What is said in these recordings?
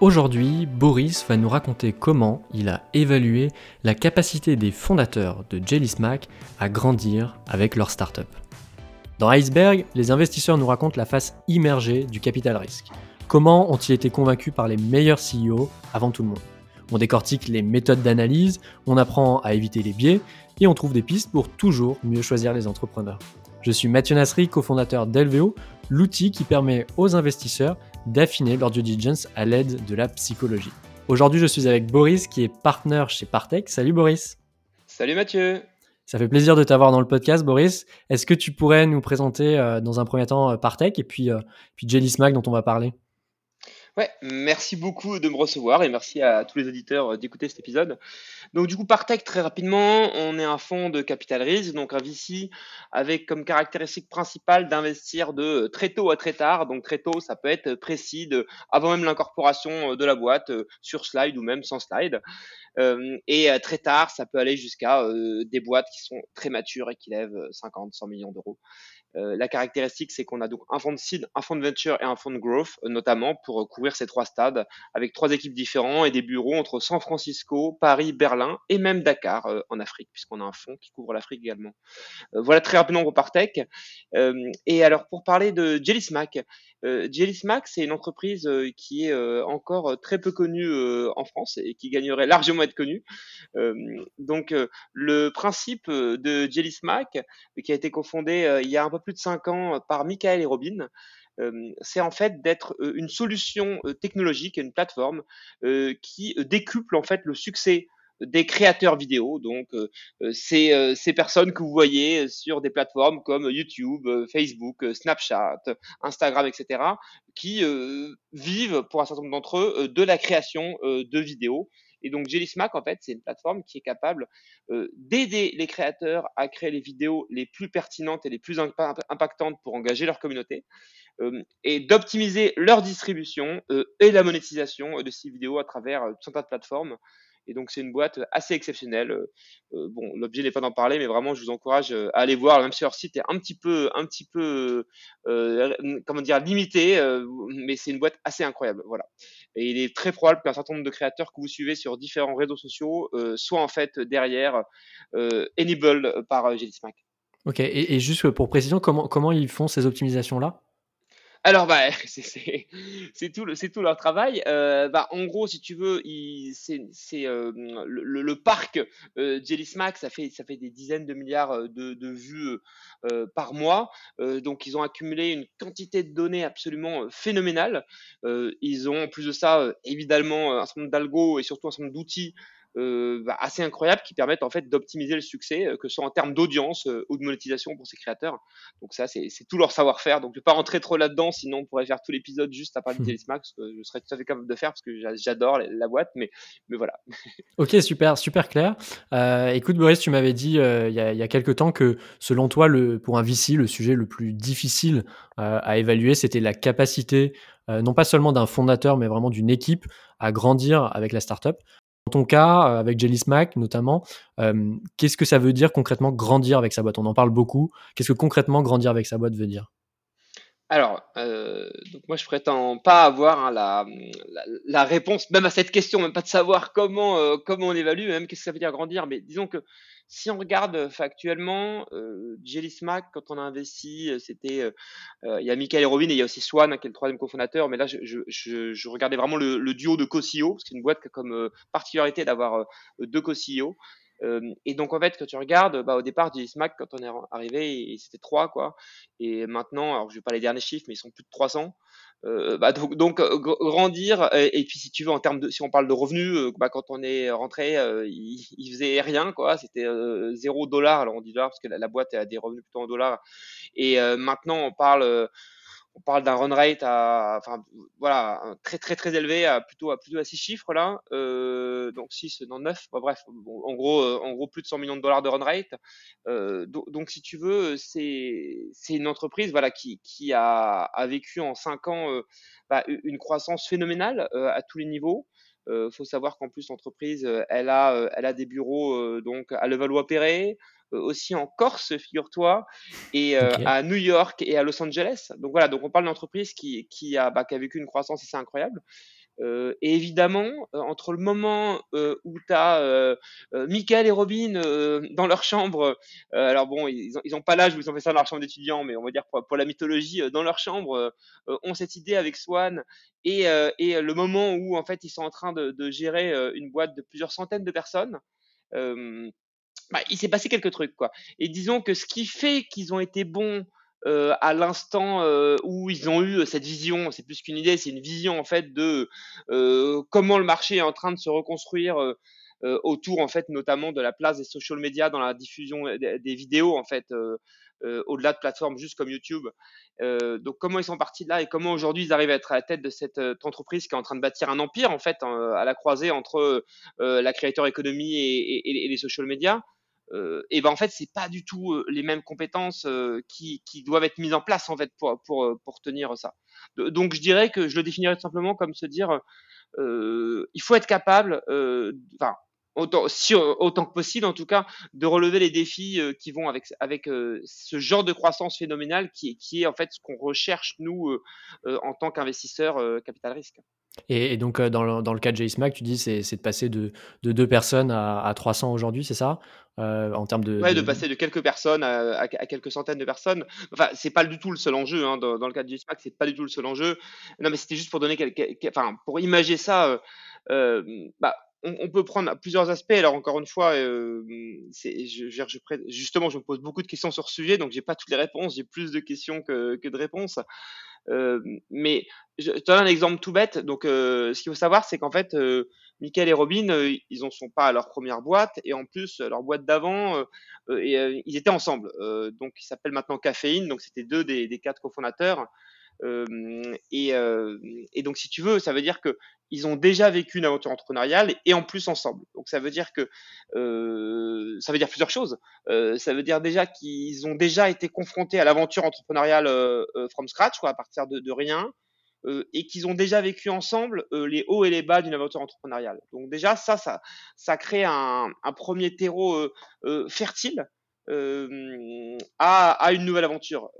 Aujourd'hui, Boris va nous raconter comment il a évalué la capacité des fondateurs de Jelly Smack à grandir avec leur startup. Dans Iceberg, les investisseurs nous racontent la face immergée du capital risque. Comment ont-ils été convaincus par les meilleurs CEO avant tout le monde? On décortique les méthodes d'analyse, on apprend à éviter les biais et on trouve des pistes pour toujours mieux choisir les entrepreneurs. Je suis Mathieu Nasri, cofondateur d'Elveo, l'outil qui permet aux investisseurs d'affiner leur due diligence à l'aide de la psychologie. Aujourd'hui, je suis avec Boris qui est partenaire chez Partech. Salut Boris. Salut Mathieu. Ça fait plaisir de t'avoir dans le podcast, Boris. Est-ce que tu pourrais nous présenter euh, dans un premier temps euh, Partech et puis, euh, puis Jelly Smack dont on va parler? Ouais, merci beaucoup de me recevoir et merci à tous les auditeurs euh, d'écouter cet épisode. Donc du coup, Partech, très rapidement, on est un fonds de capital risque, donc un VC avec comme caractéristique principale d'investir de très tôt à très tard. Donc très tôt, ça peut être précis avant même l'incorporation euh, de la boîte, euh, sur slide ou même sans slide. et très tard, ça peut aller jusqu'à des boîtes qui sont très matures et qui lèvent 50, 100 millions d'euros. Euh, la caractéristique, c'est qu'on a donc un fonds de seed, un fonds de venture et un fonds de growth, euh, notamment pour euh, couvrir ces trois stades, avec trois équipes différents et des bureaux entre San Francisco, Paris, Berlin et même Dakar en Afrique, puisqu'on a un fonds qui couvre l'Afrique également. voilà très rapidement pour Partech. et alors pour parler de Jelly Smack, euh, Smack, c'est une entreprise qui est encore très peu connue en France et qui gagnerait largement à être connue. donc le principe de Jelly Smack, qui a été cofondé il y a un peu plus de cinq ans par Michael et Robin, c'est en fait d'être une solution technologique, une plateforme qui décuple en fait le succès des créateurs vidéo, donc ces, ces, personnes que vous voyez sur des plateformes comme YouTube, Facebook, Snapchat, Instagram, etc., qui vivent pour un certain nombre d'entre eux de la création de vidéos et donc Jelly Smack, en fait, c'est une plateforme qui est capable euh, d'aider les créateurs à créer les vidéos les plus pertinentes et les plus impactantes pour engager leur communauté euh, et d'optimiser leur distribution euh, et la monétisation de ces vidéos à travers tout un tas de plateformes. Et donc, c'est une boîte assez exceptionnelle. Euh, euh, bon, l'objet n'est pas d'en parler, mais vraiment, je vous encourage euh, à aller voir, même si leur site est un petit peu, un petit peu, comment dire, limité, mais c'est une boîte assez incroyable. Voilà. Et il est très probable qu'un certain nombre de créateurs que vous suivez sur différents réseaux sociaux soient en fait derrière enabled par Smack. Ok, et, juste pour précision, comment ils font ces optimisations-là? Alors, bah, c'est tout, tout leur travail. Euh, bah, en gros, si tu veux, c'est euh, le, parc euh, Jelly Smack, ça fait, des dizaines de milliards euh, de, de vues par mois. donc, ils ont accumulé une quantité de données absolument phénoménale. ils ont, en plus de ça, évidemment, un certain nombre d'algos et surtout un certain nombre d'outils euh, bah, assez incroyables qui permettent en fait d'optimiser le succès, euh, que ce soit en termes d'audience euh, ou de monétisation pour ces créateurs. Donc ça, c'est tout leur savoir-faire. Donc je ne vais pas rentrer trop là-dedans, sinon on pourrait faire tout l'épisode juste à parler de Télésmac, ce que je serais tout à fait capable de faire parce que j'adore la boîte, mais, mais voilà. ok, super, super clair. écoute Boris, tu m'avais dit il y, a, y, a, quelques temps que selon toi, le, pour un VC, le sujet le plus difficile à évaluer, c'était la capacité non pas seulement d'un fondateur, mais vraiment d'une équipe à grandir avec la startup. Ton cas, euh, avec Jelly Smack notamment, euh, qu'est-ce que ça veut dire concrètement grandir avec sa boîte? On en parle beaucoup. Qu'est-ce que concrètement grandir avec sa boîte veut dire? Alors, euh, donc moi je prétends pas avoir hein, la, réponse même à cette question, même pas de savoir comment comment on évalue, même qu'est-ce que ça veut dire grandir. Mais disons que si on regarde euh, factuellement, euh, Jelly Smack, quand on a investi, euh, c'était, euh, il y a Michael et Robin et il y a aussi Swan, hein, qui est le troisième cofondateur, mais là, je, je, regardais vraiment le, duo de parce que c'est une boîte qui a comme particularité d'avoir deux co-CEO. Et donc en fait, quand tu regardes, bah, au départ, Jelly Smack, quand on est arrivé, c'était trois quoi. Et maintenant, alors je vais pas les derniers chiffres, mais ils sont plus de 300. Euh, bah, donc, euh, grandir et, puis si tu veux en termes de si on parle de revenus euh, bah, quand on est rentré il, il, faisait rien quoi c'était zéro dollar alors on dit dollar parce que la, la, boîte a des revenus plutôt en dollars et maintenant on parle on parle d'un run rate voilà, très très très élevé, à plutôt à plutôt six chiffres là, euh, donc 6 non 9, bref, en gros euh, en gros plus de 100 millions de dollars de run rate. Euh, donc, si tu veux, c'est une entreprise voilà qui qui a, a vécu en 5 ans bah, une croissance phénoménale à tous les niveaux. Euh, faut savoir qu'en plus l'entreprise, elle a, elle a des bureaux donc à Levallois-Perret, aussi en Corse, figure-toi, et euh, à New York et à Los Angeles. Donc voilà, donc on parle d'une entreprise qui, qui, a, bah, qui a vécu une croissance assez incroyable. Euh, et évidemment, euh, entre le moment euh, où tu as Michael et Robin dans leur chambre, alors bon, ils n'ont ils ont pas l'âge où ils ont fait ça dans leur chambre d'étudiants, mais on va dire pour, pour la mythologie, dans leur chambre, ont cette idée avec Swan, et, et, le moment où en fait ils sont en train de, de gérer une boîte de plusieurs centaines de personnes. Bah, il s'est passé quelques trucs quoi. Et disons que ce qui fait qu'ils ont été bons euh, à l'instant euh, où ils ont eu cette vision, c'est plus qu'une idée, c'est une vision en fait de euh, comment le marché est en train de se reconstruire autour en fait notamment de la place des social media dans la diffusion des, vidéos en fait au-delà de plateformes juste comme YouTube. donc comment ils sont partis de là et comment aujourd'hui ils arrivent à être à la tête de cette entreprise qui est en train de bâtir un empire en fait à la croisée entre la créateur économie et, et les social media? Euh, et ben en fait c'est pas du tout les mêmes compétences euh, qui, qui, doivent être mises en place en fait pour pour pour tenir ça. Donc je dirais que je le définirais simplement comme se dire il faut être capable, enfin autant si autant que possible en tout cas de relever les défis qui vont avec avec ce genre de croissance phénoménale qui est qui est en fait ce qu'on recherche nous en tant qu'investisseur capital risque. Et, donc, dans le, dans, le, cas de JSMAC, tu dis c'est, c'est de passer de, de deux personnes à, à 300 aujourd'hui, c'est ça? Euh, en termes de, ouais, de... passer de quelques personnes à, à, quelques centaines de personnes. Enfin, c'est pas du tout le seul enjeu. Hein, dans, dans, le cas de JSMAC, c'est pas du tout le seul enjeu. Non, mais c'était juste pour donner enfin, pour imager ça. Euh, euh, bah, on, on, peut prendre plusieurs aspects. Alors encore une fois, euh, c'est, je, je, je, justement, je me pose beaucoup de questions sur ce sujet, donc j'ai pas toutes les réponses. J'ai plus de questions que, que de réponses. Euh, mais je te donne un exemple tout bête. Donc, euh, ce qu'il faut savoir, c'est qu'en fait, euh, Michael et Robin, ils en sont pas à leur première boîte, et en plus, leur boîte d'avant, ils étaient ensemble. donc, ils s'appellent maintenant Caféine. Donc, c'était deux des quatre cofondateurs. Et, et, donc, si tu veux, ça veut dire que ils ont déjà vécu une aventure entrepreneuriale et, en plus ensemble. Donc, ça veut dire que euh, ça veut dire plusieurs choses. Euh, ça veut dire déjà qu'ils ont déjà été confrontés à l'aventure entrepreneuriale euh, from scratch, quoi, à partir de, rien. et qu'ils ont déjà vécu ensemble les hauts et les bas d'une aventure entrepreneuriale. Donc déjà ça, ça, ça crée un, un premier terreau fertile à, à, une nouvelle aventure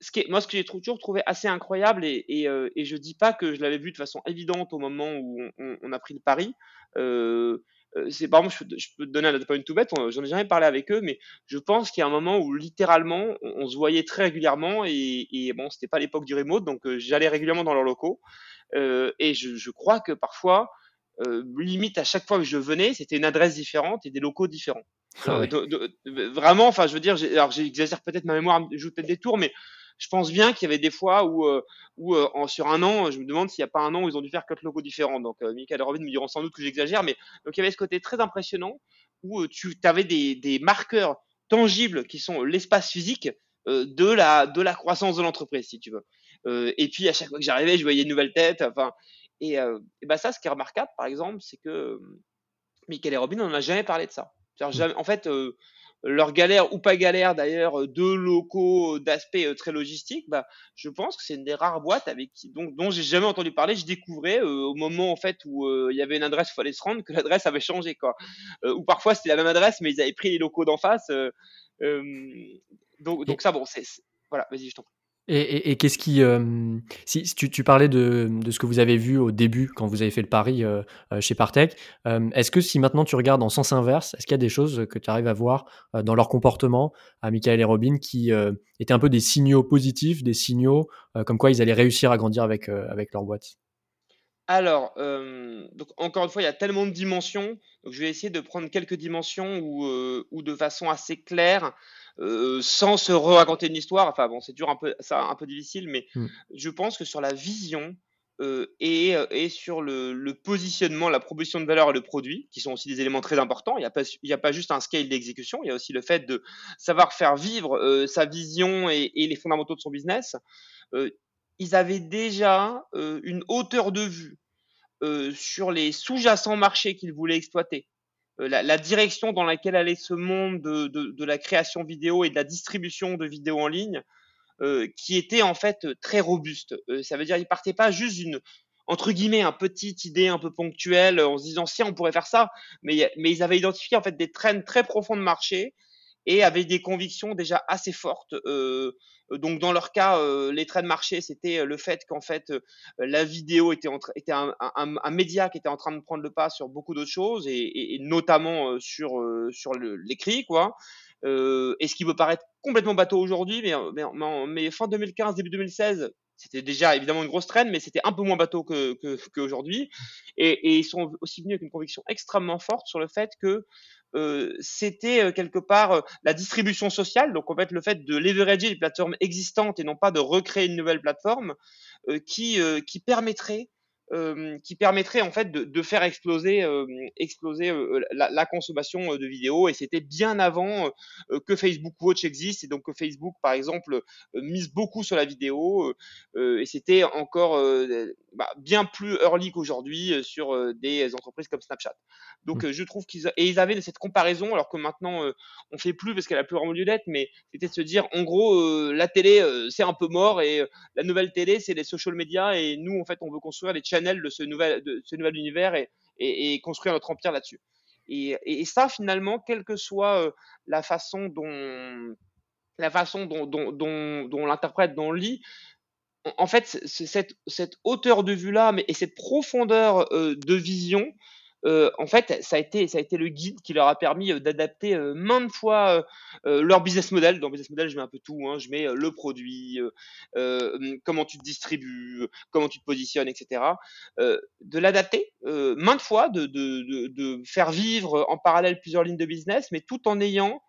ce qui est, moi, ce que j'ai toujours trouvé assez incroyable, et, et, euh, et je dis pas que je l'avais vu de façon évidente au moment où on, on a pris le pari. Euh, euh c'est par exemple, je, peux te donner un point tout bête, j'en ai jamais parlé avec eux, mais je pense qu'il y a un moment où littéralement, on, se voyait très régulièrement, et, et bon, c'était pas l'époque du remote, donc euh, j'allais régulièrement dans leurs locaux, euh, et je, je, crois que parfois, limite à chaque fois que je venais, c'était une adresse différente et des locaux différents. Ah de, de, vraiment, enfin, je veux dire, alors j'exagère peut-être ma mémoire, je joue peut-être des tours, mais je pense bien qu'il y avait des fois où, euh, où euh, en, sur un an, je me demande s'il n'y a pas un an où ils ont dû faire quatre logos différents. Donc, euh, Michael et Robin me diront sans doute que j'exagère, mais donc il y avait ce côté très impressionnant où tu avais des, des marqueurs tangibles qui sont l'espace physique de la de la croissance de l'entreprise, si tu veux. et puis à chaque fois que j'arrivais, je voyais une nouvelle tête. Enfin, et, et ben ça, ce qui est remarquable, par exemple, c'est que Michael et Robin, on n'a jamais parlé de ça. Mmh. Jamais, en fait, leur galère ou pas galère d'ailleurs euh, de locaux d'aspect euh, très logistique, bah, je pense que c'est une des rares boîtes avec qui, donc, dont j'ai jamais entendu parler. Je découvrais euh, au moment en fait où il y avait une adresse, il fallait se rendre, que l'adresse avait changé quoi. ou parfois c'était la même adresse, mais ils avaient pris les locaux d'en face. donc, donc ça bon, c'est voilà, vas-y, je t'en prie. Et, et, qu'est-ce qui. Euh, si, tu, tu, parlais de, de, ce que vous avez vu au début quand vous avez fait le pari euh, euh chez Partech, euh, est-ce que si maintenant tu regardes en sens inverse, est-ce qu'il y a des choses que tu arrives à voir euh, dans leur comportement à Michael et Robin qui étaient un peu des signaux positifs, des signaux comme quoi ils allaient réussir à grandir avec, avec leur boîte? Alors, encore une fois, il y a tellement de dimensions. Donc, je vais essayer de prendre quelques dimensions où, où de façon assez claire, euh, sans se raconter une histoire. Enfin bon, c'est toujours un peu ça, un peu difficile, mais mm. je pense que sur la vision euh, et, euh, et, sur le, le, positionnement, la proposition de valeur et le produit, qui sont aussi des éléments très importants. Il n'y a pas, il y a pas juste un scale d'exécution, il y a aussi le fait de savoir faire vivre euh, sa vision et, et, les fondamentaux de son business. Euh, ils avaient déjà euh, une hauteur de vue sur les sous-jacents marchés qu'ils voulaient exploiter. Euh, la, direction dans laquelle allait ce monde de, de, la création vidéo et de la distribution de vidéos en ligne, euh, qui était en fait très robuste. Euh, ça veut dire ils partaient pas juste d'une entre guillemets un petite idée un peu ponctuelle en se disant si on pourrait faire ça, mais mais ils avaient identifié en fait des trends très profonds de marché et avaient des convictions déjà assez fortes. donc dans leur cas, les traits de marché, c'était le fait qu'en fait la vidéo était, un, média qui était en train de prendre le pas sur beaucoup d'autres choses et, notamment sur sur l'écrit quoi. et ce qui peut paraître complètement bateau aujourd'hui, mais, fin 2015, début 2016, c'était déjà évidemment une grosse traîne, mais c'était un peu moins bateau qu'aujourd'hui. Et, ils sont aussi venus avec une conviction extrêmement forte sur le fait que euh, c'était euh, quelque part euh, la distribution sociale, donc en fait le fait de leverager les plateformes existantes et non pas de recréer une nouvelle plateforme, qui, qui permettrait euh, qui permettrait en fait de, de faire exploser, euh, exploser euh, la, la, consommation de vidéos. Et c'était bien avant que Facebook Watch existe. Et donc que Facebook, par exemple, mise beaucoup sur la vidéo. et c'était encore bah, bien plus early qu'aujourd'hui sur des entreprises comme Snapchat. Donc mmh. je trouve qu'ils et ils avaient cette comparaison, alors que maintenant on fait plus parce qu'elle a plus vraiment lieu d'être. Mais c'était de se dire, en gros, la télé c'est un peu mort et la nouvelle télé c'est les social media. Et nous, en fait, on veut construire les de ce nouvel, univers et, construire notre empire là-dessus. Et, ça, finalement, quelle que soit euh, la façon dont la façon dont, dont, dont, dont on l'interprète, lit, en fait, cette, hauteur de vue-là et cette profondeur euh, de vision euh, en fait, ça a, été, ça a été le guide qui leur a permis euh, d'adapter euh, maintes fois leur business model. Dans business model, je mets un peu tout. Hein. Je mets le produit, comment tu te distribues, comment tu te positionnes, etc. de l'adapter maintes fois, de, de, de, faire vivre en parallèle plusieurs lignes de business, mais tout en ayant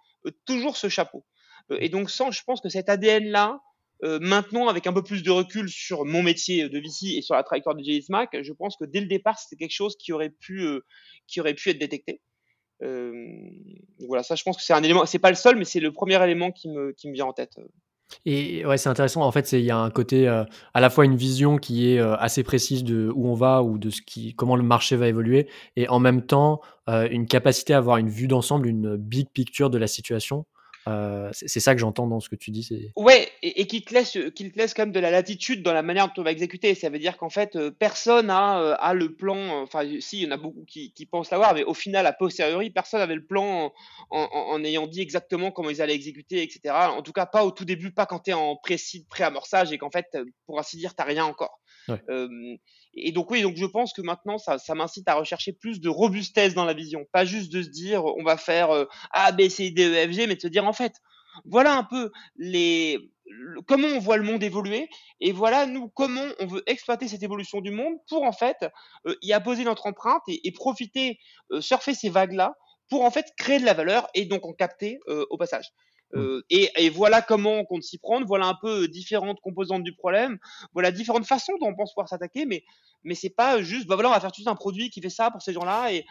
toujours ce chapeau. et donc, sans, je pense que cet ADN-là, euh, maintenant, avec un peu plus de recul sur mon métier de VC et sur la trajectoire de JS Mac, je pense que dès le départ, c'était quelque chose qui aurait pu, euh, qui aurait pu être détecté. Euh, voilà, ça, je pense que c'est un élément. C'est pas le seul, mais c'est le premier élément qui me, qui me vient en tête. Et ouais, c'est intéressant. En fait, il y a un côté à la fois une vision qui est assez précise de où on va ou de ce qui, comment le marché va évoluer, et en même temps une capacité à avoir une vue d'ensemble, une big picture de la situation. Euh, c'est ça que j'entends dans ce que tu dis. Ouais, et, qui te laisse, qui te laisse quand même de la latitude dans la manière dont on va exécuter. Ça veut dire qu'en fait, euh, personne a, euh, a, le plan. Enfin, si, il y en a beaucoup qui, qui pensent l'avoir, mais au final, a posteriori, personne n'avait le plan en, en, ayant dit exactement comment ils allaient exécuter, etc. En tout cas, pas au tout début, pas quand tu es en précis pré-amorçage et qu'en fait, pour ainsi dire, tu rien encore. Et donc oui, donc je pense que maintenant, ça, ça m'incite à rechercher plus de robustesse dans la vision, pas juste de se dire on va faire euh, A, B, C, D, E, F, G, mais de se dire en fait, voilà un peu les comment on voit le monde évoluer et voilà nous comment on veut exploiter cette évolution du monde pour en fait y apposer notre empreinte et, profiter, surfer ces vagues là pour en fait créer de la valeur et donc en capter au passage. Mmh. Euh, et, et, voilà comment on compte s'y prendre. Voilà un peu euh, différentes composantes du problème. Voilà différentes façons dont on pense pouvoir s'attaquer. Mais mais c'est pas juste. Bah voilà, on va faire tout un produit qui fait ça pour ces gens-là. Et,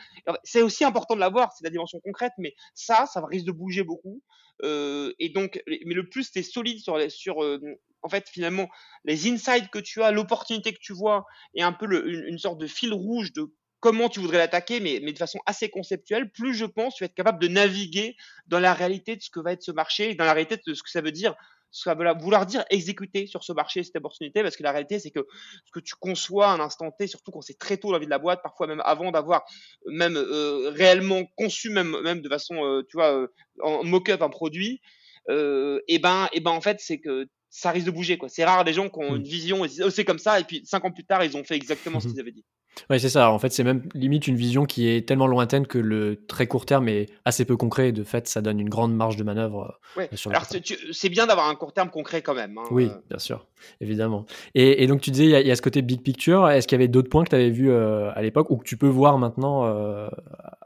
c'est aussi important de l'avoir. C'est la dimension concrète. Mais ça, ça risque de bouger beaucoup. Euh, et donc, mais le plus tu es solide sur les, sur euh, en fait finalement les insights que tu as, l'opportunité que tu vois, et un peu le, une, une sorte de fil rouge de comment tu voudrais l'attaquer, mais, mais, de façon assez conceptuelle, plus je pense tu vas être capable de naviguer dans la réalité de ce que va être ce marché, et dans la réalité de ce que ça veut dire, ce que ça veut vouloir dire exécuter sur ce marché cette opportunité, parce que la réalité c'est que ce que tu conçois à un instant T, surtout quand c'est très tôt dans la vie de la boîte, parfois même avant d'avoir même euh, réellement conçu même, même de façon, euh, tu vois, euh, en mock-up un produit, et ben, et ben en fait c'est que ça risque de bouger quoi. C'est rare des gens qui ont mmh. une vision et disent oh, c'est comme ça et puis cinq ans plus tard ils ont fait exactement ce qu'ils avaient dit. Ouais, c'est ça. En fait, c'est même limite une vision qui est tellement lointaine que le très court terme est assez peu concret. Et de fait, ça donne une grande marge de manœuvre. Euh. Alors, c'est bien d'avoir un court terme concret quand même. Hein. Oui, bien sûr, évidemment. Et, et donc, tu disais, il y, y, a ce côté big picture. Est-ce qu'il y avait d'autres points que tu avais vus euh, à l'époque ou que tu peux voir maintenant euh,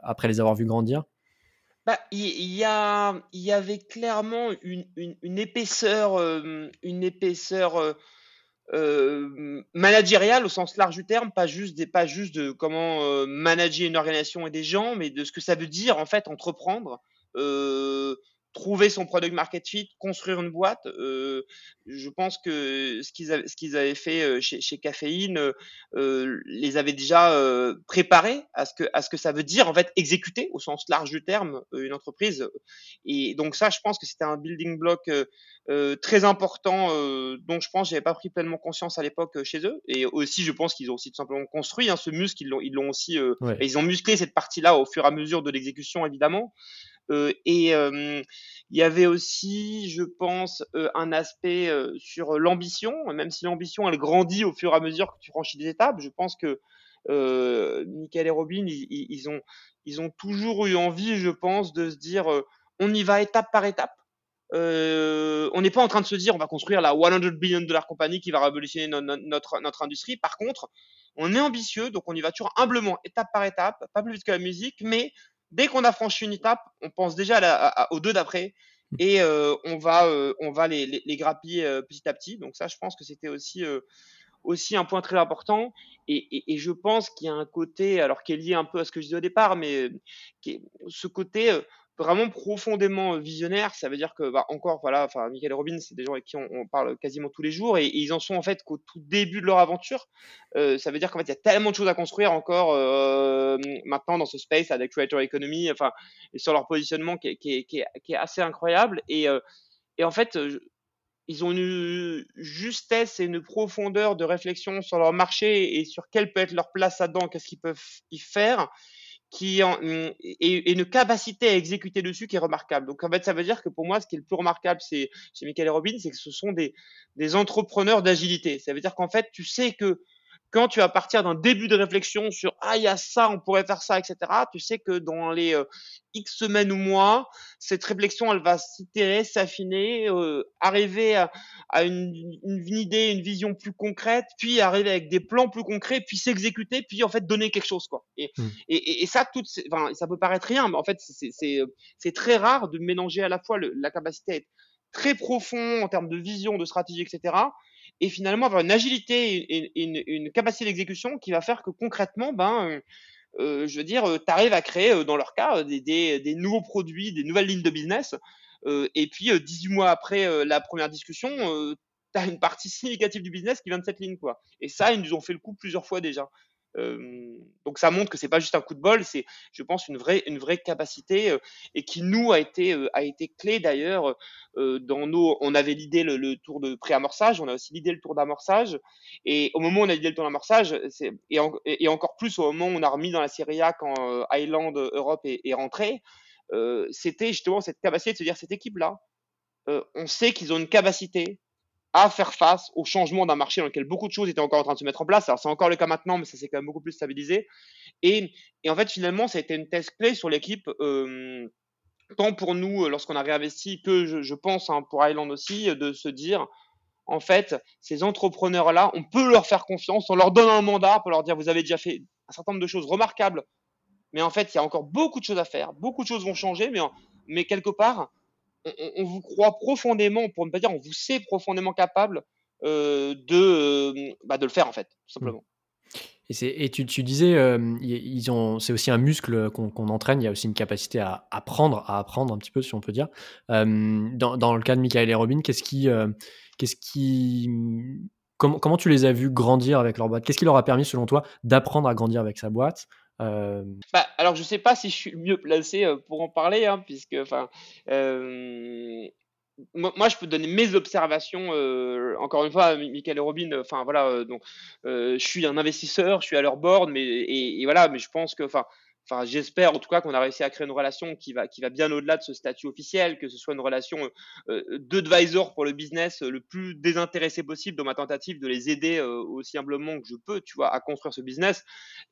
après les avoir vus grandir? Bah, il y, a, il y avait clairement une, une, une épaisseur, euh, une épaisseur euh, managériale au sens large du terme, pas juste, des, pas juste de comment euh, manager une organisation et des gens, mais de ce que ça veut dire en fait entreprendre. Euh, trouver son product market fit, construire une boîte. Euh, je pense que ce qu'ils avaient, ce qu'ils avaient fait euh, chez, chez Caféine euh, les avait déjà euh, préparés à ce que à ce que ça veut dire en fait exécuter au sens large du terme euh, une entreprise. Et donc ça, je pense que c'était un building block euh, très important dont je pense j'avais pas pris pleinement conscience à l'époque chez eux. Et aussi, je pense qu'ils ont aussi tout simplement construit hein, ce muscle. Ils l'ont ils l'ont aussi ouais. ils ont musclé cette partie-là au fur et à mesure de l'exécution évidemment. Et il y avait aussi, je pense, un aspect sur l'ambition, même si l'ambition elle grandit au fur et à mesure que tu franchis des étapes. Je pense que Michael et Robin, ils, ont, toujours eu envie, je pense, de se dire on y va étape par étape. Euh, on n'est pas en train de se dire on va construire la 100 billion dollar compagnie qui va révolutionner notre, notre, industrie. Par contre, on est ambitieux, donc on y va toujours humblement, étape par étape, pas plus vite que la musique, mais dès qu'on a franchi une étape, on pense déjà aux deux d'après et euh, on va, euh, on va les, grappiller petit à petit. Donc ça, je pense que c'était aussi aussi un point très important. Et, je pense qu'il y a un côté, alors qui est lié un peu à ce que je disais au départ, mais ce côté vraiment profondément visionnaire. Ça veut dire que, bah, encore, voilà, enfin, Michael Robin, c'est des gens avec qui on, parle quasiment tous les jours et, ils en sont en fait qu'au tout début de leur aventure. Euh, ça veut dire qu'en fait, il y a tellement de choses à construire encore euh, maintenant dans ce space avec Creator Economy, enfin, et sur leur positionnement qui est, assez incroyable. Euh, et en fait, ils ont une justesse et une profondeur de réflexion sur leur marché et sur quelle peut être leur place là-dedans, qu'est-ce qu'ils peuvent y faire qui en, et, une capacité à exécuter dessus qui est remarquable. Donc en fait, ça veut dire que pour moi, ce qui est le plus remarquable c'est chez Michael et Robin, c'est que ce sont des, des entrepreneurs d'agilité. Ça veut dire qu'en fait, tu sais que quand tu vas partir d'un début de réflexion sur ah il y a ça, on pourrait faire ça, etc. Tu sais que dans les euh, x semaines ou mois, cette réflexion elle va s'itérer, s'affiner, euh, arriver à, à une, une, idée, une vision plus concrète, puis arriver avec des plans plus concrets, puis s'exécuter, puis en fait donner quelque chose quoi. Et, mmh. et, et, ça tout, enfin ça peut paraître rien, mais en fait c'est très rare de mélanger à la fois le, la capacité à être très profond en termes de vision, de stratégie, etc et finalement avoir une agilité et une, capacité d'exécution qui va faire que concrètement, ben, euh, euh je veux dire, euh, tu arrives à créer, dans leur cas, des, nouveaux produits, des nouvelles lignes de business. Et puis, 18 mois après la première discussion, tu as une partie significative du business qui vient de cette ligne. Quoi. Et ça, ils nous ont fait le coup plusieurs fois déjà donc ça montre que c'est pas juste un coup de bol, c'est, je pense, une vraie, une vraie capacité et qui nous a été, a été clé d'ailleurs dans nos. On avait l'idée le, tour de pré-amorçage, on a aussi l'idée le tour d'amorçage. Et au moment où on a l'idée le tour d'amorçage, et, et, encore plus au moment où on a remis dans la Serie A quand Island Europe est, est rentré, c'était justement cette capacité de se dire cette équipe-là, on sait qu'ils ont une capacité à faire face au changement d'un marché dans lequel beaucoup de choses étaient encore en train de se mettre en place. Alors c'est encore le cas maintenant, mais ça s'est quand même beaucoup plus stabilisé. Et, en fait, finalement, ça a été une thèse clé sur l'équipe, euh, tant pour nous euh, lorsqu'on a réinvesti que je, pense hein, pour Island aussi, euh, de se dire, en fait, ces entrepreneurs-là, on peut leur faire confiance, on leur donne un mandat pour leur dire, vous avez déjà fait un certain nombre de choses remarquables, mais en fait, il y a encore beaucoup de choses à faire, beaucoup de choses vont changer, mais quelque part, on, vous croit profondément, pour ne pas dire on vous sait profondément capable euh, de, euh, bah, de le faire en fait, tout mmh. simplement. Et, et tu, tu, disais, euh, ils ont, c'est aussi un muscle qu'on entraîne. Il y a aussi une capacité à apprendre, à apprendre un petit peu, si on peut dire. dans, dans, le cas de Michael et Robin, qu'est-ce qui, qu'est-ce qui, comment, comment tu les as vus grandir avec leur boîte? Qu'est-ce qui leur a permis, selon toi, d'apprendre à grandir avec sa boîte? Euh, bah, alors, je sais pas si je suis le mieux placé euh, pour en parler, hein, puisque, enfin, euh, moi, je peux donner mes observations. encore une fois, Michael et Robin, enfin voilà, donc je suis un investisseur, je suis à leur board, mais et voilà, mais je pense que, enfin, enfin j'espère en tout cas qu'on a réussi à créer une relation qui va qui va bien au-delà de ce statut officiel, que ce soit une relation euh, euh d'advisor pour le business euh, le plus désintéressé possible dans ma tentative de les aider euh, aussi humblement que je peux, tu vois, à construire ce business.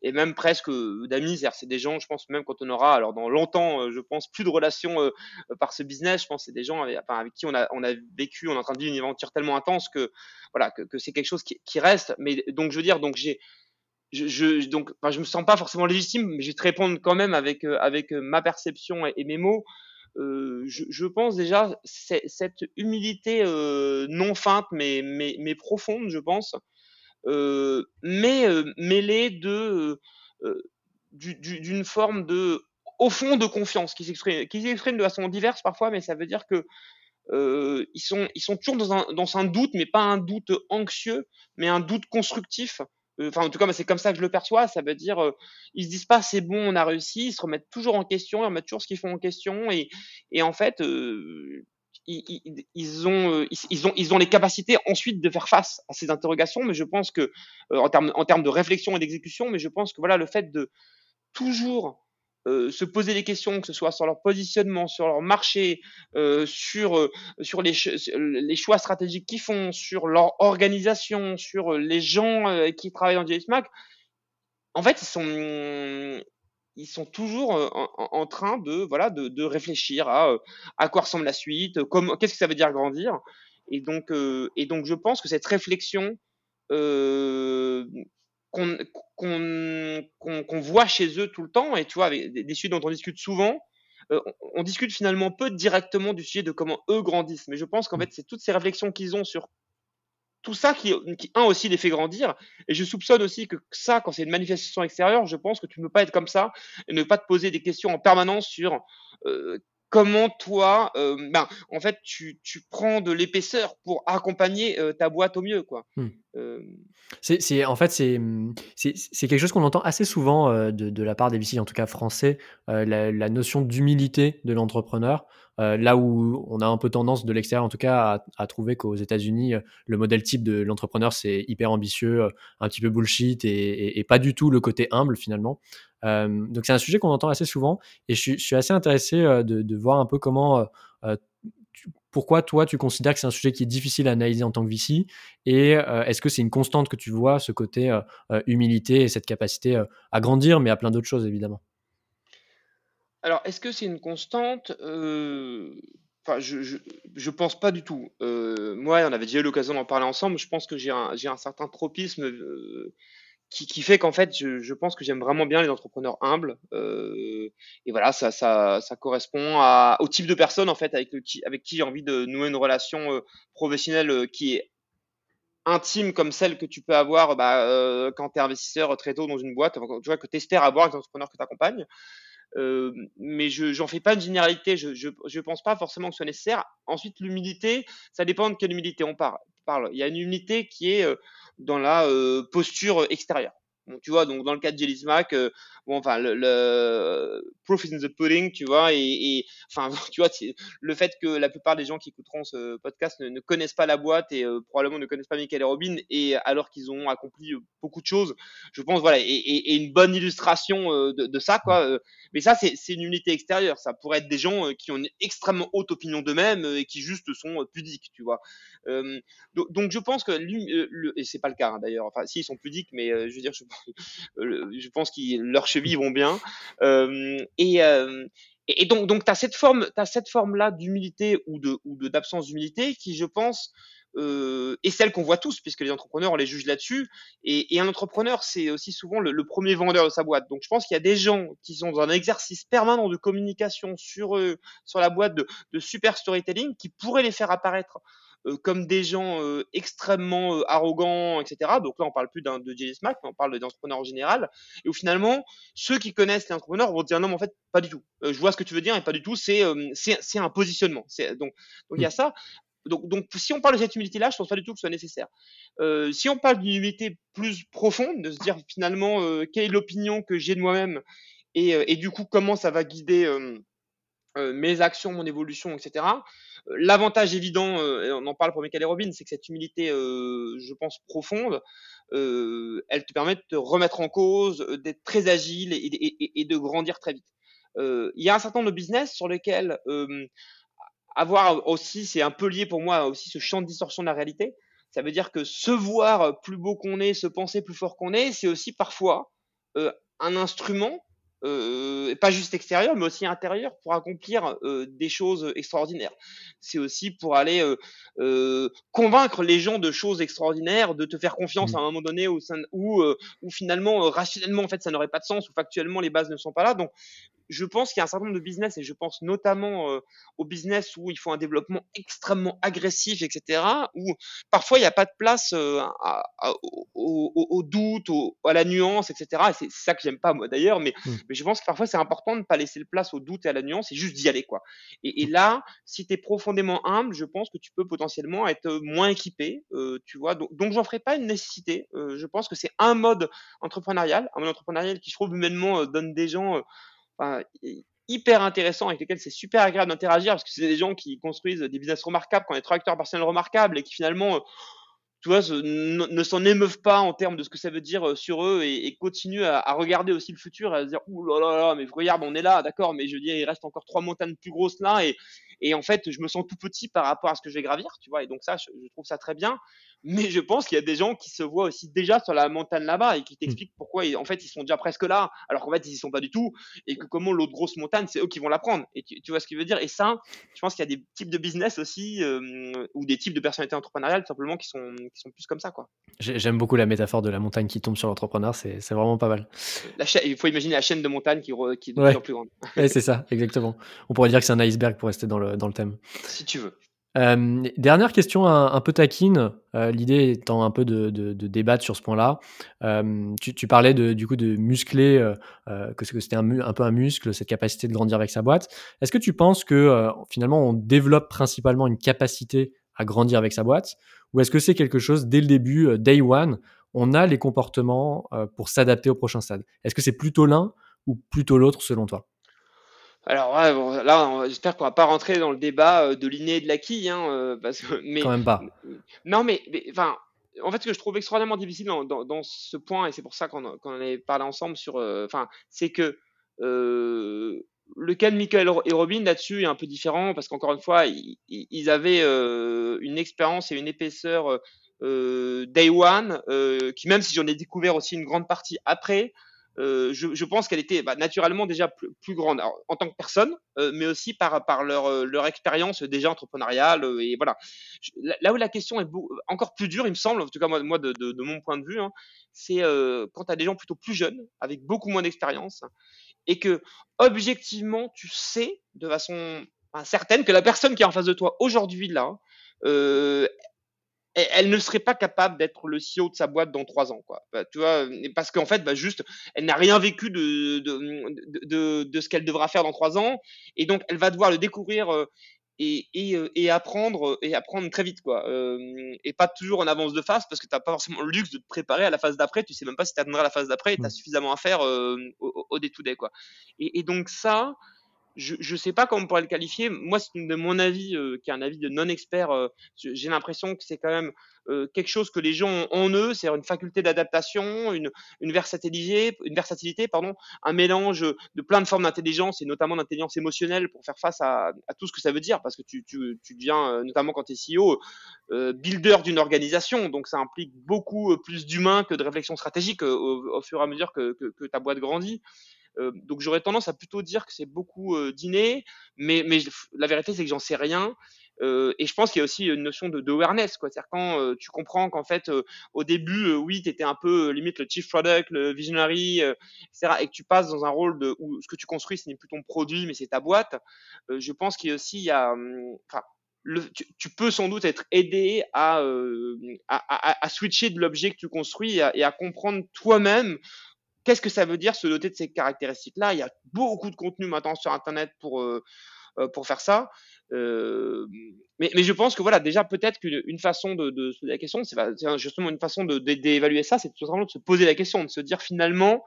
Et même presque d'amis, c'est des gens, je pense même quand on aura alors dans longtemps, je pense plus de relations par ce business, je pense c'est des gens avec, qui on a on a vécu, on est en train de vivre une aventure tellement intense que voilà que c'est quelque chose qui, qui reste. Mais donc je veux dire donc j'ai je, je, donc, enfin, je me sens pas forcément légitime, mais je vais te répondre quand même avec, euh, avec euh, ma perception et, mes mots. Euh, je, je, pense déjà cette humilité euh, non feinte, mais, mais, mais, profonde, je pense, euh, mais mêlée de d'une forme de au fond de confiance qui s'exprime qui s'exprime de façon diverse parfois, mais ça veut dire que euh, ils sont ils sont toujours dans un dans un doute, mais pas un doute anxieux, mais un doute constructif enfin en tout cas c'est comme ça que je le perçois. Ça veut dire euh, ils se disent pas c'est bon on a réussi. Ils se remettent toujours en question. Ils remettent toujours ce qu'ils font en question. Et, en fait euh, ils, ont, euh, ils, ont, ils ont les capacités ensuite de faire face à ces interrogations, mais je pense que en termes en termes de réflexion et d'exécution, mais je pense que voilà le fait de toujours se poser des questions, que ce soit sur leur positionnement, sur leur marché, sur, sur les, les choix stratégiques qu'ils font, sur leur organisation, sur les gens qui travaillent dans JSMAC, en fait, ils sont, ils sont toujours en, train de, voilà, de, de réfléchir à, à quoi ressemble la suite, qu'est-ce que ça veut dire grandir. Et donc, et donc, je pense que cette réflexion euh, qu'on voit chez eux tout le temps, et tu vois, avec des, sujets dont on discute souvent, euh, on, discute finalement peu directement du sujet de comment eux grandissent. Mais je pense qu'en mmh. fait, c'est toutes ces réflexions qu'ils ont sur tout ça qui, qui, un aussi les fait grandir. Et je soupçonne aussi que ça, quand c'est une manifestation extérieure, je pense que tu ne peux pas être comme ça et ne pas te poser des questions en permanence sur euh, comment toi, euh, ben, en fait, tu, tu prends de l'épaisseur pour accompagner euh, ta boîte au mieux, quoi. Mmh. Euh, c'est, en fait, c'est, c'est, quelque chose qu'on entend assez souvent de, de, la part des VC, en tout cas français, la, la, notion d'humilité de l'entrepreneur. là où on a un peu tendance de l'extérieur, en tout cas, à, à trouver qu'aux États-Unis, le modèle type de l'entrepreneur, c'est hyper ambitieux, un petit peu bullshit et, et, et, pas du tout le côté humble finalement. Donc c'est un sujet qu'on entend assez souvent et je, suis assez intéressé de, voir un peu comment, pourquoi toi tu considères que c'est un sujet qui est difficile à analyser en tant que VC et est-ce que c'est une constante que tu vois ce côté humilité et cette capacité à grandir mais à plein d'autres choses évidemment? Alors est-ce que c'est une constante? Enfin, je, je, pense pas du tout. moi, on avait déjà eu l'occasion d'en parler ensemble. Je pense que j'ai un, un, certain tropisme qui, qui fait qu'en fait, je, pense que j'aime vraiment bien les entrepreneurs humbles. Euh, et voilà, ça, ça, correspond au type de personne en fait avec, le, avec qui j'ai envie de nouer une relation euh, professionnelle euh, qui est intime comme celle que tu peux avoir bah, euh, quand tu es investisseur très tôt dans une boîte, tu que tu espères avoir avec l'entrepreneur que tu accompagnes. Euh, mais je j'en fais pas une généralité, je, je, je pense pas forcément que ce soit nécessaire. Ensuite, l'humilité, ça dépend de quelle humilité on parle. Il y a une humilité qui est dans la posture extérieure. Tu vois, donc dans le cas de Jelly Smack, euh, bon, enfin, le, proof is in the pudding, tu vois, et, enfin, tu vois, le fait que la plupart des gens qui écouteront ce podcast ne, connaissent pas la boîte et euh, probablement ne connaissent pas Michael et Robin, et alors qu'ils ont accompli euh, beaucoup de choses, je pense, voilà, et, une bonne illustration de, ça, quoi. mais ça, c'est une unité extérieure. Ça pourrait être des gens qui ont une extrêmement haute opinion d'eux-mêmes et qui juste sont pudiques, tu vois. donc, je pense que, et c'est pas le cas hein, d'ailleurs, enfin, si ils sont pudiques, mais je veux dire, je, je pense que leurs chevilles vont bien. Euh, et, euh, et donc, donc tu as cette forme, as cette forme-là d'humilité ou de d'absence d'humilité qui, je pense, euh, est celle qu'on voit tous, puisque les entrepreneurs, on les juge là-dessus. Et, et, un entrepreneur, c'est aussi souvent le, premier vendeur de sa boîte. Donc, je pense qu'il y a des gens qui sont dans un exercice permanent de communication sur, sur la boîte, de, super storytelling, qui pourraient les faire apparaître euh, comme des gens euh, extrêmement euh, arrogants, etc. Donc là, on parle plus d'un de Jelly Smack, mais on parle d'entrepreneurs en général. Et où finalement, ceux qui connaissent les entrepreneurs vont dire non, mais en fait, pas du tout. je vois ce que tu veux dire, et pas du tout. C'est c'est un positionnement. Donc donc il y a mmh. ça. Donc, donc, si on parle de cette humilité-là, je pense pas du tout que ce soit nécessaire. Euh, si on parle d'une humilité plus profonde, de se dire finalement euh, quelle est l'opinion que j'ai de moi-même et, et, du coup comment ça va guider euh, mes actions, mon évolution, etc. L'avantage évident, et on en parle pour Michael et Robin, c'est que cette humilité, je pense, profonde, elle te permet de te remettre en cause, d'être très agile et, de grandir très vite. Il y a un certain nombre de business sur lesquels avoir aussi, c'est un peu lié pour moi aussi ce champ de distorsion de la réalité. Ça veut dire que se voir plus beau qu'on est, se penser plus fort qu'on est, c'est aussi parfois un instrument euh, pas juste extérieur, mais aussi intérieur pour accomplir euh, des choses extraordinaires. C'est aussi pour aller euh, convaincre les gens de choses extraordinaires, de te faire confiance mmh. à un moment donné où, où, où finalement rationnellement en fait ça n'aurait pas de sens, ou factuellement les bases ne sont pas là. Donc je pense qu'il y a un certain nombre de business, et je pense notamment euh, au business où il faut un développement extrêmement agressif, etc., où parfois il n'y a pas de place euh, au, doute, à la nuance, etc. Et c'est ça que j'aime pas moi d'ailleurs, mais, mmh. mais je pense que parfois c'est important de ne pas laisser de place au doute et à la nuance, et juste d'y aller. quoi. Et, mmh. là, si tu es profondément humble, je pense que tu peux potentiellement être moins équipé, euh, tu vois. Donc, donc j'en ferai pas une nécessité. je pense que c'est un mode entrepreneurial, un mode entrepreneurial qui je trouve humainement donne des gens hyper intéressant avec lesquels c'est super agréable d'interagir parce que c'est des gens qui construisent des business remarquables, qui ont des trajectoires personnelles remarquables et qui finalement tu vois, ne, s'en émeuvent pas en termes de ce que ça veut dire sur eux et, et continuent à, à, regarder aussi le futur à se dire, ouh là là là, mais regarde, on est là, d'accord, mais je veux dire, il reste encore trois montagnes plus grosses là et, et en fait, je me sens tout petit par rapport à ce que je vais gravir, tu vois, et donc ça, je, je trouve ça très bien. Mais je pense qu'il y a des gens qui se voient aussi déjà sur la montagne là-bas et qui mmh. t'expliquent pourquoi, en fait, ils sont déjà presque là, alors qu'en fait, ils y sont pas du tout, et que comment l'autre grosse montagne, c'est eux qui vont la prendre. Et tu, vois ce qu'il veut dire. Et ça, je pense qu'il y a des types de business aussi, euh, ou des types de personnalités entrepreneuriales, simplement, qui sont, qui sont plus comme ça, quoi. J'aime beaucoup la métaphore de la montagne qui tombe sur l'entrepreneur, c'est vraiment pas mal. La il faut imaginer la chaîne de montagne qui, qui est de plus en plus grande. ouais, c'est ça, exactement. On pourrait dire que c'est un iceberg pour rester dans le, dans le thème. Si tu veux. Euh, dernière question un, peu taquine, euh, l'idée étant un peu de, débattre sur ce point-là. Euh, tu, parlais de, du coup de muscler, que c'était un, un, peu un muscle, cette capacité de grandir avec sa boîte. Est-ce que tu penses que finalement on développe principalement une capacité à grandir avec sa boîte, ou est-ce que c'est quelque chose dès le début, day one, on a les comportements pour s'adapter au prochain stade? Est-ce que c'est plutôt l'un ou plutôt l'autre selon toi? Alors là, j'espère qu'on va pas rentrer dans le débat euh, de l'inné et de l'acquis, hein, euh, parce que, mais quand même pas. Non, mais, enfin, en fait, ce que je trouve extraordinairement difficile dans, dans, ce point, et c'est pour ça qu'on en avait parlé ensemble sur, euh, enfin, c'est que le cas de Michael et Robin là-dessus est un peu différent parce qu'encore une fois, ils, avaient une expérience et une épaisseur day one, qui même si j'en ai découvert aussi une grande partie après, euh, je, pense qu'elle était bah, naturellement déjà plus, grande en tant que personne, euh, mais aussi par, leur, euh, expérience déjà entrepreneuriale. et voilà. là où la question est encore plus dure, il me semble, en tout cas moi, de mon point de vue, hein, c'est quand tu as des gens plutôt plus jeunes, avec beaucoup moins d'expérience, et que objectivement, tu sais de façon certaine que la personne qui est en face de toi aujourd'hui là, elle ne serait pas capable d'être le CEO de sa boîte dans trois ans, quoi. Bah, tu vois, parce qu'en fait, bah, juste, elle n'a rien vécu de, de ce qu'elle devra faire dans trois ans, et donc elle va devoir le découvrir euh, et, et, euh, et, apprendre et apprendre très vite, quoi. Euh, et pas toujours en avance de phase, parce que tu n'as pas forcément le luxe de te préparer à la phase d'après. Tu sais même pas si tu atteindras la phase d'après, et tu as mmh. suffisamment à faire au, au day-to-day, quoi. Et, et donc ça, je ne sais pas comment on pourrait le qualifier. Moi, c'est de mon avis, euh, qui est un avis de non-expert. Euh, j'ai l'impression que c'est quand même euh, quelque chose que les gens ont en eux, c'est une faculté d'adaptation, une, une, versatilité, une versatilité, pardon, un mélange de plein de formes d'intelligence et notamment d'intelligence émotionnelle pour faire face à, à, tout ce que ça veut dire, parce que tu, tu, tu deviens, notamment quand tu es CEO, builder d'une organisation, donc ça implique beaucoup plus d'humain que de réflexion stratégique au, au, fur et à mesure que, que, que ta boîte grandit. Euh, donc j'aurais tendance à plutôt dire que c'est beaucoup euh, dîner, mais, la vérité c'est que j'en sais rien. Euh, et je pense qu'il y a aussi une notion de, awareness, quoi. C'est-à-dire quand tu comprends qu'en fait, au début, oui, tu étais un peu limite le chief product, le visionary, etc., et que tu passes dans un rôle de où ce que tu construis, ce n'est plus ton produit, mais c'est ta boîte. je pense qu'il y a aussi, hum, tu, peux sans doute être aidé à, à, switcher de l'objet que tu construis et à comprendre toi-même Qu'est-ce que ça veut dire se doter de ces caractéristiques-là? Il y a beaucoup de contenu maintenant sur Internet pour, euh, euh pour faire ça. Euh, mais, je pense que voilà, déjà peut-être qu'une façon de, se poser la question, c'est justement une façon d'évaluer ça, c'est tout simplement de se poser la question, de se dire finalement,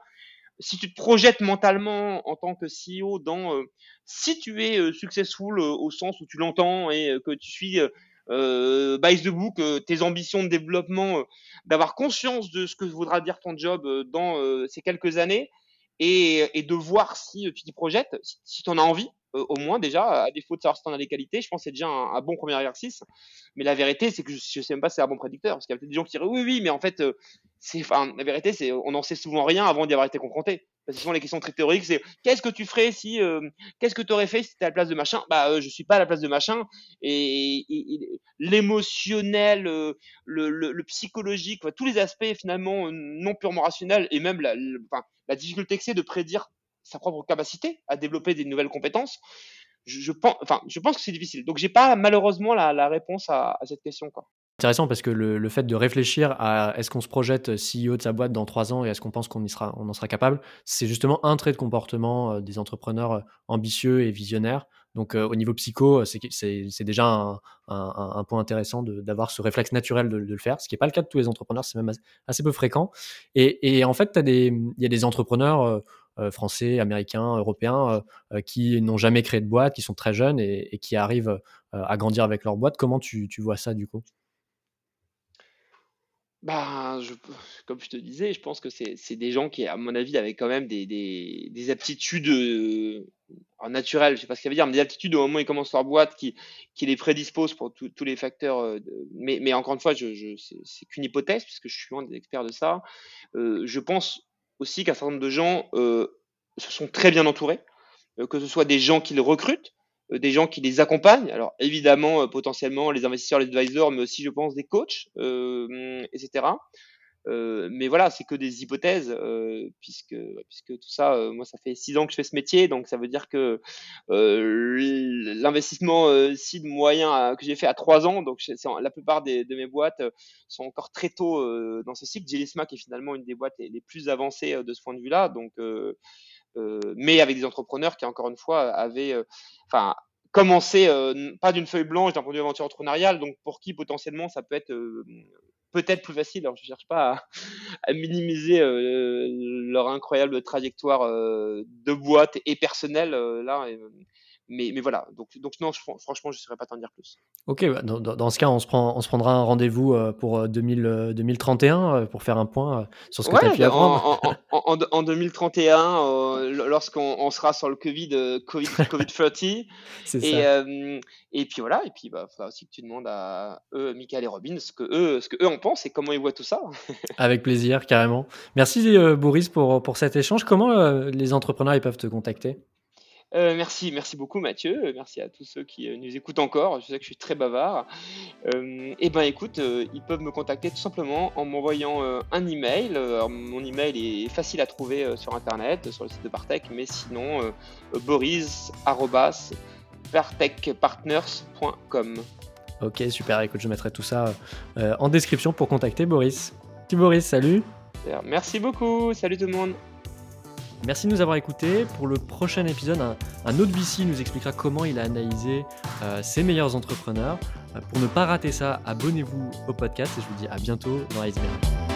si tu te projettes mentalement en tant que CEO dans si tu es successful au sens où tu l'entends et que tu suis euh, by the book, euh, tes ambitions de développement, euh, d'avoir conscience de ce que voudra dire ton job euh, dans ces quelques années et, et, de voir si tu t'y projettes, si, si tu en as envie, au moins déjà, à défaut de savoir si tu en as les qualités, je pense que c'est déjà un, bon premier exercice. Mais la vérité, c'est que je, je sais même pas si c'est un bon prédicteur, parce qu'il y a peut-être des gens qui diraient oui, oui, mais en fait, c'est, la vérité, c'est on n'en sait souvent rien avant d'y avoir été confronté. Parce que souvent les questions très théoriques, c'est qu'est-ce que tu ferais si, euh, qu'est-ce que tu aurais fait si tu étais à la place de machin? Bah, euh, je suis pas à la place de machin. Et, l'émotionnel, euh, le, psychologique, tous les aspects finalement non purement rationnels et même la, difficulté que c'est de prédire sa propre capacité à développer des nouvelles compétences. Je, pense, que c'est difficile. Donc, j'ai pas malheureusement la, réponse à, cette question. Intéressant parce que le, fait de réfléchir à est-ce qu'on se projette CEO de sa boîte dans trois ans et est-ce qu'on pense qu'on y sera, on en sera capable, c'est justement un trait de comportement euh, des entrepreneurs euh, ambitieux et visionnaires. Donc euh, au niveau psycho, c'est déjà un, point intéressant d'avoir ce réflexe naturel de, le faire, ce qui n'est pas le cas de tous les entrepreneurs, c'est même assez peu fréquent. Et, et en fait, il y a des entrepreneurs français, américains, européens qui n'ont jamais créé de boîte, qui sont très jeunes et, et qui arrivent à grandir avec leur boîte. Comment tu, tu vois ça du coup? Bah, je comme je te disais, je pense que c'est des gens qui, à mon avis, avaient quand même des des des aptitudes, heu, naturelles, je sais pas ce ça veut dire, mais des aptitudes au moment où ils commencent leur boîte qui les prédisposent pour tous les facteurs, de mais encore une fois, je c'est qu'une hypothèse puisque je suis loin d'être expert de ça. Heu, je pense aussi qu'un certain nombre de gens, heu, se sont très bien entourés, que ce soit des gens qui les recrutent, des gens qui les accompagnent. Alors évidemment, heu, potentiellement les investisseurs, les advisors, mais aussi je pense des coachs, hem et cetera. Heu, mais voilà, c'est que des hypothèses, puisque puisque tout ça, moi ça fait 6 ans que je fais ce métier, donc ça veut dire que, l'investissement, seed moyen que j'ai fait à 3 ans, donc la plupart des de mes boîtes, sont encore très tôt, dans ce cycle. Jelly est finalement une des boîtes les les plus avancées, de ce point de vue-là, donc mais avec des entrepreneurs qui encore une fois avaient, heu, enfin commencé, heu, pas d'une feuille blanche d'un point de vue aventure entrepreneuriale, donc pour qui potentiellement ça peut être, peut-être plus facile. Alors je cherche pas à à minimiser, heu, leur incroyable trajectoire, heu, de boîte et personnelle, heu, là mais mais voilà, donc donc non, fran franchement, je ne saurais pas t'en dire plus. OK, bah, dans dans ce cas, on se prend on se prendra un rendez-vous, heu, pour, heu, 2000, heu, 2031, heu, pour faire un point, sur ce que tu as Ouais, pu bah, apprendre. en en en en en 2031, heu, lo lorsqu'on on sera sur le Covid, Covid Covid 30 C'est et hem et puis voilà et puis, bah, faudra aussi que tu demandes à eux, Michael et Robin, ce que eux ce que eux en pensent et comment ils voient tout ça. Avec plaisir, carrément. Merci, Boris pour, pour cet échange. Comment, les entrepreneurs, ils peuvent te contacter? Heu, merci, merci beaucoup Mathieu, heu, merci à tous ceux qui, heu, nous écoutent encore. Je sais que je suis très bavard. Hem et ben, écoute, ils peuvent me contacter tout simplement en m'envoyant, un email. Alors mon email est facile à trouver, sur internet, sur le site de Partech, mais sinon, heu, boris@partechpartners.com. OK, super. Écoute, je mettrai tout ça, en description pour contacter Boris. Merci Boris, salut. Merci beaucoup, salut tout le monde. Merci de nous avoir écoutés. Pour le prochain épisode, un, autre VC nous expliquera comment il a analysé euh, ses meilleurs entrepreneurs. Euh, pour ne pas rater ça, abonnez-vous au podcast et je vous dis à bientôt dans Iceberg.